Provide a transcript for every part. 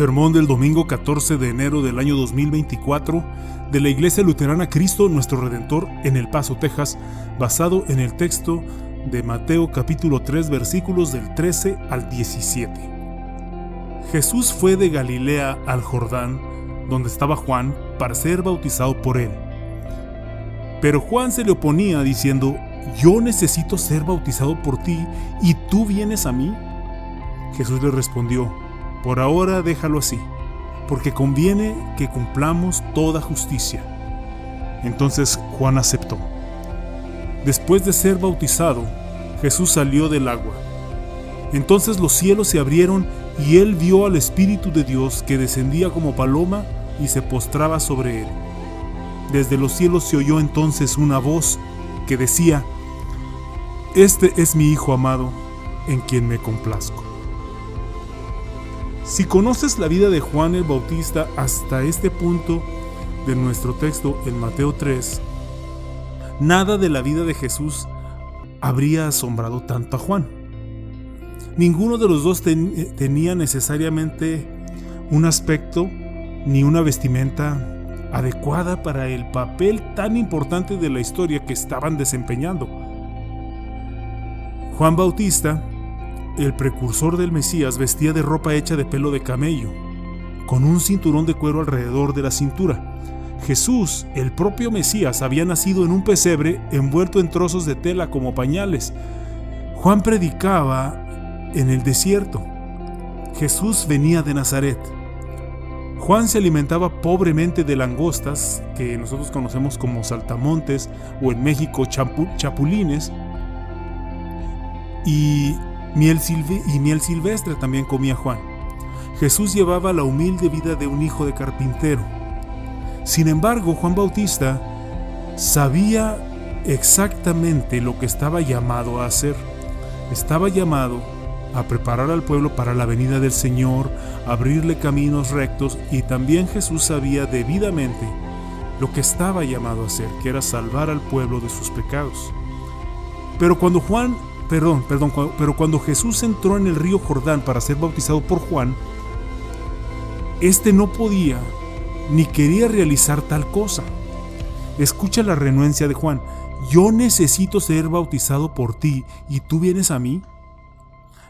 Sermón del domingo 14 de enero del año 2024 de la Iglesia Luterana Cristo Nuestro Redentor en El Paso, Texas, basado en el texto de Mateo capítulo 3 versículos del 13 al 17. Jesús fue de Galilea al Jordán, donde estaba Juan, para ser bautizado por él. Pero Juan se le oponía diciendo, yo necesito ser bautizado por ti y tú vienes a mí. Jesús le respondió, por ahora déjalo así, porque conviene que cumplamos toda justicia. Entonces Juan aceptó. Después de ser bautizado, Jesús salió del agua. Entonces los cielos se abrieron y él vio al Espíritu de Dios que descendía como paloma y se postraba sobre él. Desde los cielos se oyó entonces una voz que decía, Este es mi Hijo amado, en quien me complazco. Si conoces la vida de Juan el Bautista hasta este punto de nuestro texto en Mateo 3, nada de la vida de Jesús habría asombrado tanto a Juan. Ninguno de los dos tenía necesariamente un aspecto ni una vestimenta adecuada para el papel tan importante de la historia que estaban desempeñando. Juan Bautista el precursor del Mesías vestía de ropa hecha de pelo de camello, con un cinturón de cuero alrededor de la cintura. Jesús, el propio Mesías, había nacido en un pesebre envuelto en trozos de tela como pañales. Juan predicaba en el desierto. Jesús venía de Nazaret. Juan se alimentaba pobremente de langostas, que nosotros conocemos como saltamontes o en México chapulines, y Miel y miel silvestre también comía Juan. Jesús llevaba la humilde vida de un hijo de carpintero. Sin embargo, Juan Bautista sabía exactamente lo que estaba llamado a hacer. Estaba llamado a preparar al pueblo para la venida del Señor, abrirle caminos rectos y también Jesús sabía debidamente lo que estaba llamado a hacer, que era salvar al pueblo de sus pecados. Pero cuando Juan perdón, perdón, pero cuando Jesús entró en el río Jordán para ser bautizado por Juan, este no podía ni quería realizar tal cosa. Escucha la renuencia de Juan. Yo necesito ser bautizado por ti y tú vienes a mí.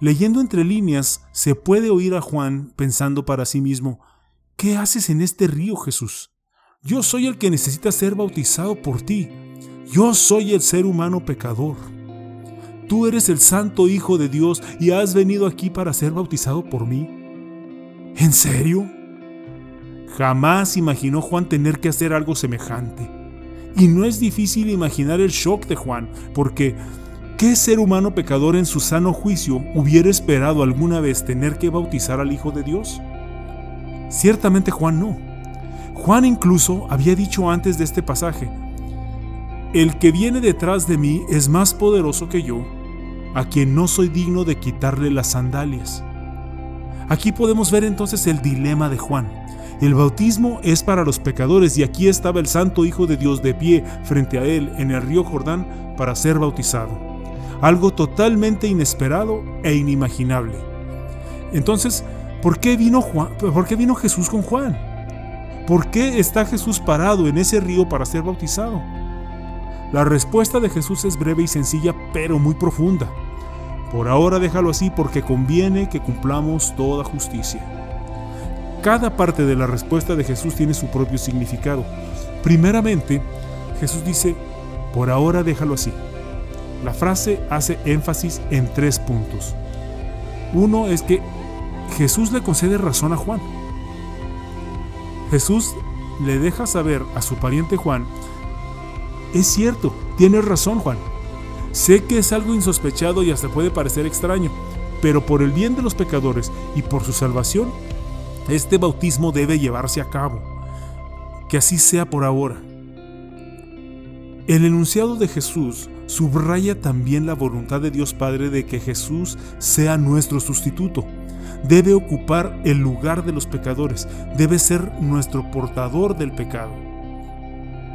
Leyendo entre líneas, se puede oír a Juan pensando para sí mismo, ¿qué haces en este río, Jesús? Yo soy el que necesita ser bautizado por ti. Yo soy el ser humano pecador. Tú eres el santo Hijo de Dios y has venido aquí para ser bautizado por mí. ¿En serio? Jamás imaginó Juan tener que hacer algo semejante. Y no es difícil imaginar el shock de Juan, porque ¿qué ser humano pecador en su sano juicio hubiera esperado alguna vez tener que bautizar al Hijo de Dios? Ciertamente Juan no. Juan incluso había dicho antes de este pasaje, el que viene detrás de mí es más poderoso que yo, a quien no soy digno de quitarle las sandalias. Aquí podemos ver entonces el dilema de Juan. El bautismo es para los pecadores y aquí estaba el Santo Hijo de Dios de pie frente a él en el río Jordán para ser bautizado. Algo totalmente inesperado e inimaginable. Entonces, ¿por qué vino, Juan, ¿por qué vino Jesús con Juan? ¿Por qué está Jesús parado en ese río para ser bautizado? La respuesta de Jesús es breve y sencilla, pero muy profunda. Por ahora déjalo así porque conviene que cumplamos toda justicia. Cada parte de la respuesta de Jesús tiene su propio significado. Primeramente, Jesús dice, por ahora déjalo así. La frase hace énfasis en tres puntos. Uno es que Jesús le concede razón a Juan. Jesús le deja saber a su pariente Juan es cierto, tienes razón Juan. Sé que es algo insospechado y hasta puede parecer extraño, pero por el bien de los pecadores y por su salvación, este bautismo debe llevarse a cabo. Que así sea por ahora. El enunciado de Jesús subraya también la voluntad de Dios Padre de que Jesús sea nuestro sustituto. Debe ocupar el lugar de los pecadores, debe ser nuestro portador del pecado.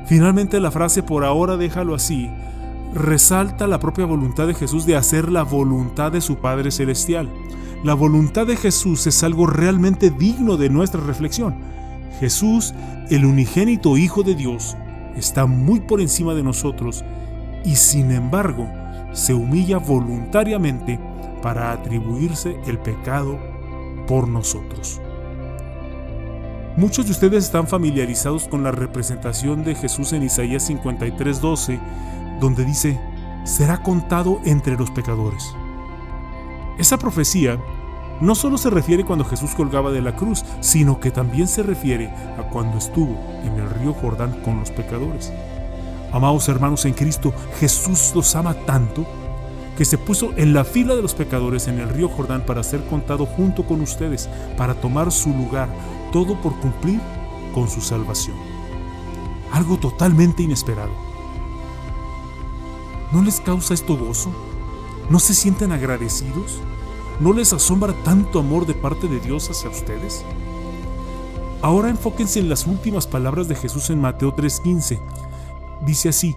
Finalmente la frase por ahora déjalo así resalta la propia voluntad de Jesús de hacer la voluntad de su Padre Celestial. la voluntad de Jesús es algo realmente digno de nuestra reflexión. Jesús, el unigénito Hijo de Dios, está muy por encima de nosotros y sin embargo se humilla voluntariamente para atribuirse el pecado por nosotros. Muchos de ustedes están familiarizados con la representación de Jesús en Isaías 53:12, donde dice, será contado entre los pecadores. Esa profecía no solo se refiere cuando Jesús colgaba de la cruz, sino que también se refiere a cuando estuvo en el río Jordán con los pecadores. Amados hermanos en Cristo, Jesús los ama tanto que se puso en la fila de los pecadores en el río Jordán para ser contado junto con ustedes, para tomar su lugar, todo por cumplir con su salvación. Algo totalmente inesperado. ¿No les causa esto gozo? ¿No se sienten agradecidos? ¿No les asombra tanto amor de parte de Dios hacia ustedes? Ahora enfóquense en las últimas palabras de Jesús en Mateo 3:15. Dice así,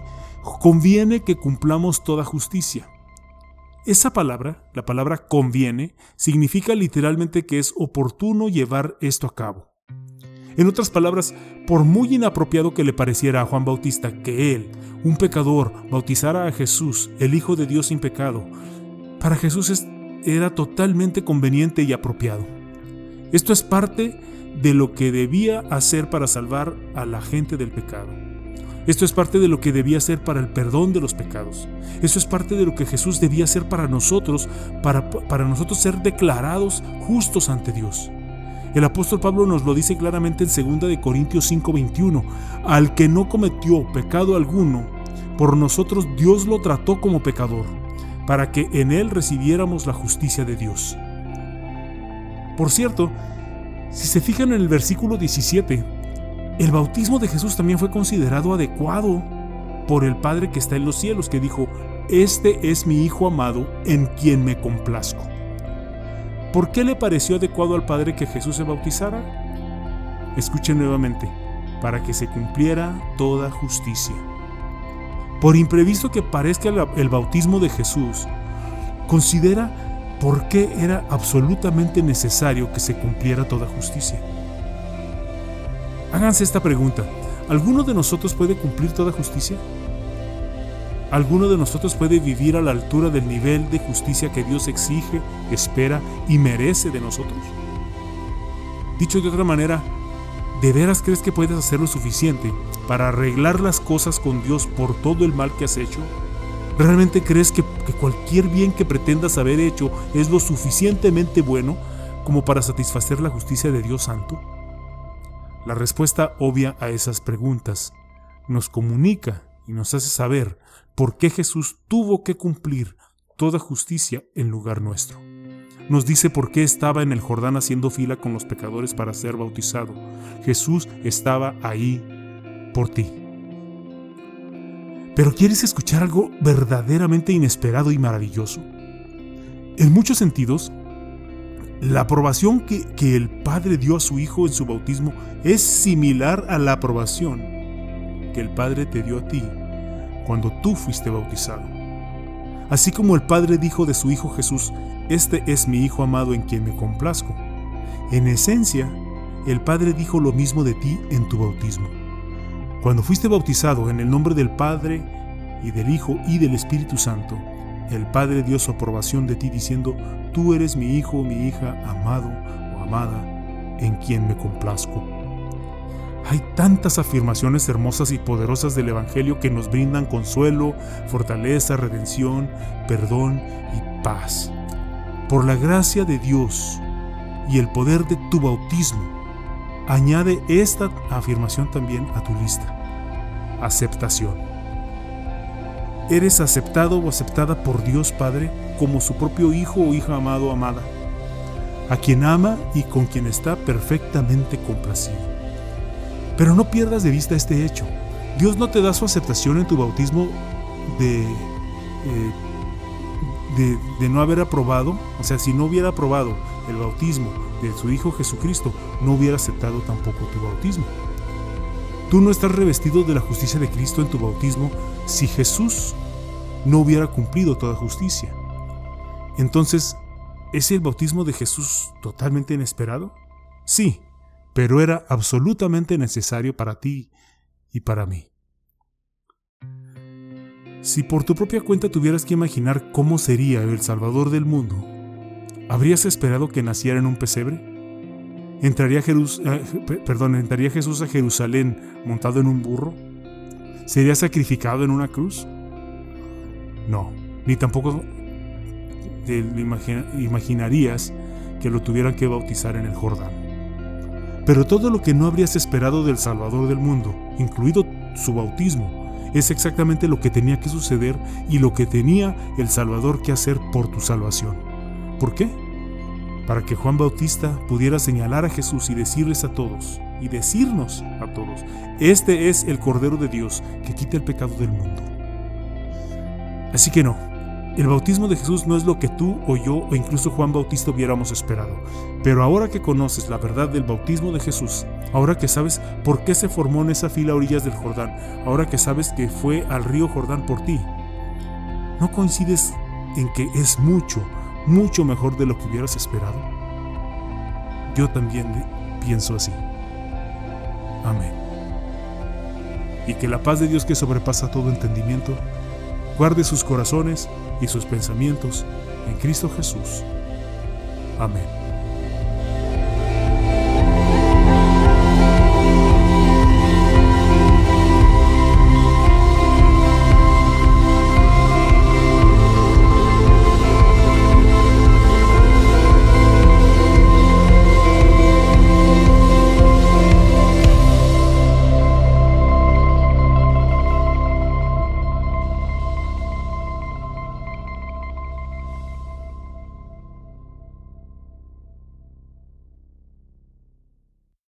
conviene que cumplamos toda justicia. Esa palabra, la palabra conviene, significa literalmente que es oportuno llevar esto a cabo. En otras palabras, por muy inapropiado que le pareciera a Juan Bautista que él, un pecador, bautizara a Jesús, el Hijo de Dios sin pecado, para Jesús era totalmente conveniente y apropiado. Esto es parte de lo que debía hacer para salvar a la gente del pecado. Esto es parte de lo que debía hacer para el perdón de los pecados. Eso es parte de lo que Jesús debía hacer para nosotros, para, para nosotros ser declarados justos ante Dios. El apóstol Pablo nos lo dice claramente en 2 de Corintios 5:21, al que no cometió pecado alguno, por nosotros Dios lo trató como pecador, para que en él recibiéramos la justicia de Dios. Por cierto, si se fijan en el versículo 17, el bautismo de Jesús también fue considerado adecuado por el Padre que está en los cielos, que dijo, Este es mi Hijo amado en quien me complazco. ¿Por qué le pareció adecuado al Padre que Jesús se bautizara? Escuchen nuevamente, para que se cumpliera toda justicia. Por imprevisto que parezca el bautismo de Jesús, considera por qué era absolutamente necesario que se cumpliera toda justicia. Háganse esta pregunta. ¿Alguno de nosotros puede cumplir toda justicia? ¿Alguno de nosotros puede vivir a la altura del nivel de justicia que Dios exige, espera y merece de nosotros? Dicho de otra manera, ¿de veras crees que puedes hacer lo suficiente para arreglar las cosas con Dios por todo el mal que has hecho? ¿Realmente crees que, que cualquier bien que pretendas haber hecho es lo suficientemente bueno como para satisfacer la justicia de Dios Santo? La respuesta obvia a esas preguntas nos comunica y nos hace saber por qué Jesús tuvo que cumplir toda justicia en lugar nuestro. Nos dice por qué estaba en el Jordán haciendo fila con los pecadores para ser bautizado. Jesús estaba ahí por ti. Pero ¿quieres escuchar algo verdaderamente inesperado y maravilloso? En muchos sentidos, la aprobación que, el Padre dio a su Hijo en su bautismo es similar a la aprobación que el Padre te dio a ti cuando tú fuiste bautizado. Así como el Padre dijo de su Hijo Jesús, Este es mi Hijo amado en quien me complazco. En esencia, el Padre dijo lo mismo de ti en tu bautismo. Cuando fuiste bautizado en el nombre del Padre y del Hijo y del Espíritu Santo, el Padre dio su aprobación de ti diciendo, Tú eres mi Hijo, mi hija, amado o amada, en quien me complazco. Hay tantas afirmaciones hermosas y poderosas del Evangelio que nos brindan consuelo, fortaleza, redención, perdón y paz. Por la gracia de Dios y el poder de tu bautismo, añade esta afirmación también a tu lista. Aceptación. Eres aceptado o aceptada por Dios Padre como su propio hijo o hija amado o amada, a quien ama y con quien está perfectamente complacido. Pero no pierdas de vista este hecho. Dios no te da su aceptación en tu bautismo de, eh, de, de, no haber aprobado. O sea, si no hubiera aprobado el bautismo de su Hijo Jesucristo, no hubiera aceptado tampoco tu bautismo. Tú no estás revestido de la justicia de Cristo en tu bautismo si Jesús no hubiera cumplido toda justicia. Entonces, ¿Es el bautismo de Jesús totalmente inesperado? Sí, pero era absolutamente necesario para ti y para mí. Si por tu propia cuenta tuvieras que imaginar cómo sería el Salvador del mundo, ¿habrías esperado que naciera en un pesebre? ¿Entraría, eh, ¿Entraría Jesús a Jerusalén montado en un burro? ¿Sería sacrificado en una cruz? No, ni tampoco te imaginarías que lo tuvieran que bautizar en el Jordán. Pero todo lo que no habrías esperado del Salvador del mundo, incluido su bautismo, es exactamente lo que tenía que suceder y lo que tenía el Salvador que hacer por tu salvación. ¿Por qué? Para que Juan Bautista pudiera señalar a Jesús y decirles a todos, y decirnos a todos, este es el Cordero de Dios que quita el pecado del mundo. Así que no, el bautismo de Jesús no es lo que tú o yo o incluso Juan Bautista hubiéramos esperado. Pero ahora que conoces la verdad del bautismo de Jesús, ahora que sabes por qué se formó en esa fila a orillas del Jordán, ahora que sabes que fue al río Jordán por ti, ¿no coincides en que es mucho, mucho mejor de lo que hubieras esperado? Yo también pienso así. Amén. Y que la paz de Dios que sobrepasa todo entendimiento, guarde sus corazones y sus pensamientos en Cristo Jesús. Amén.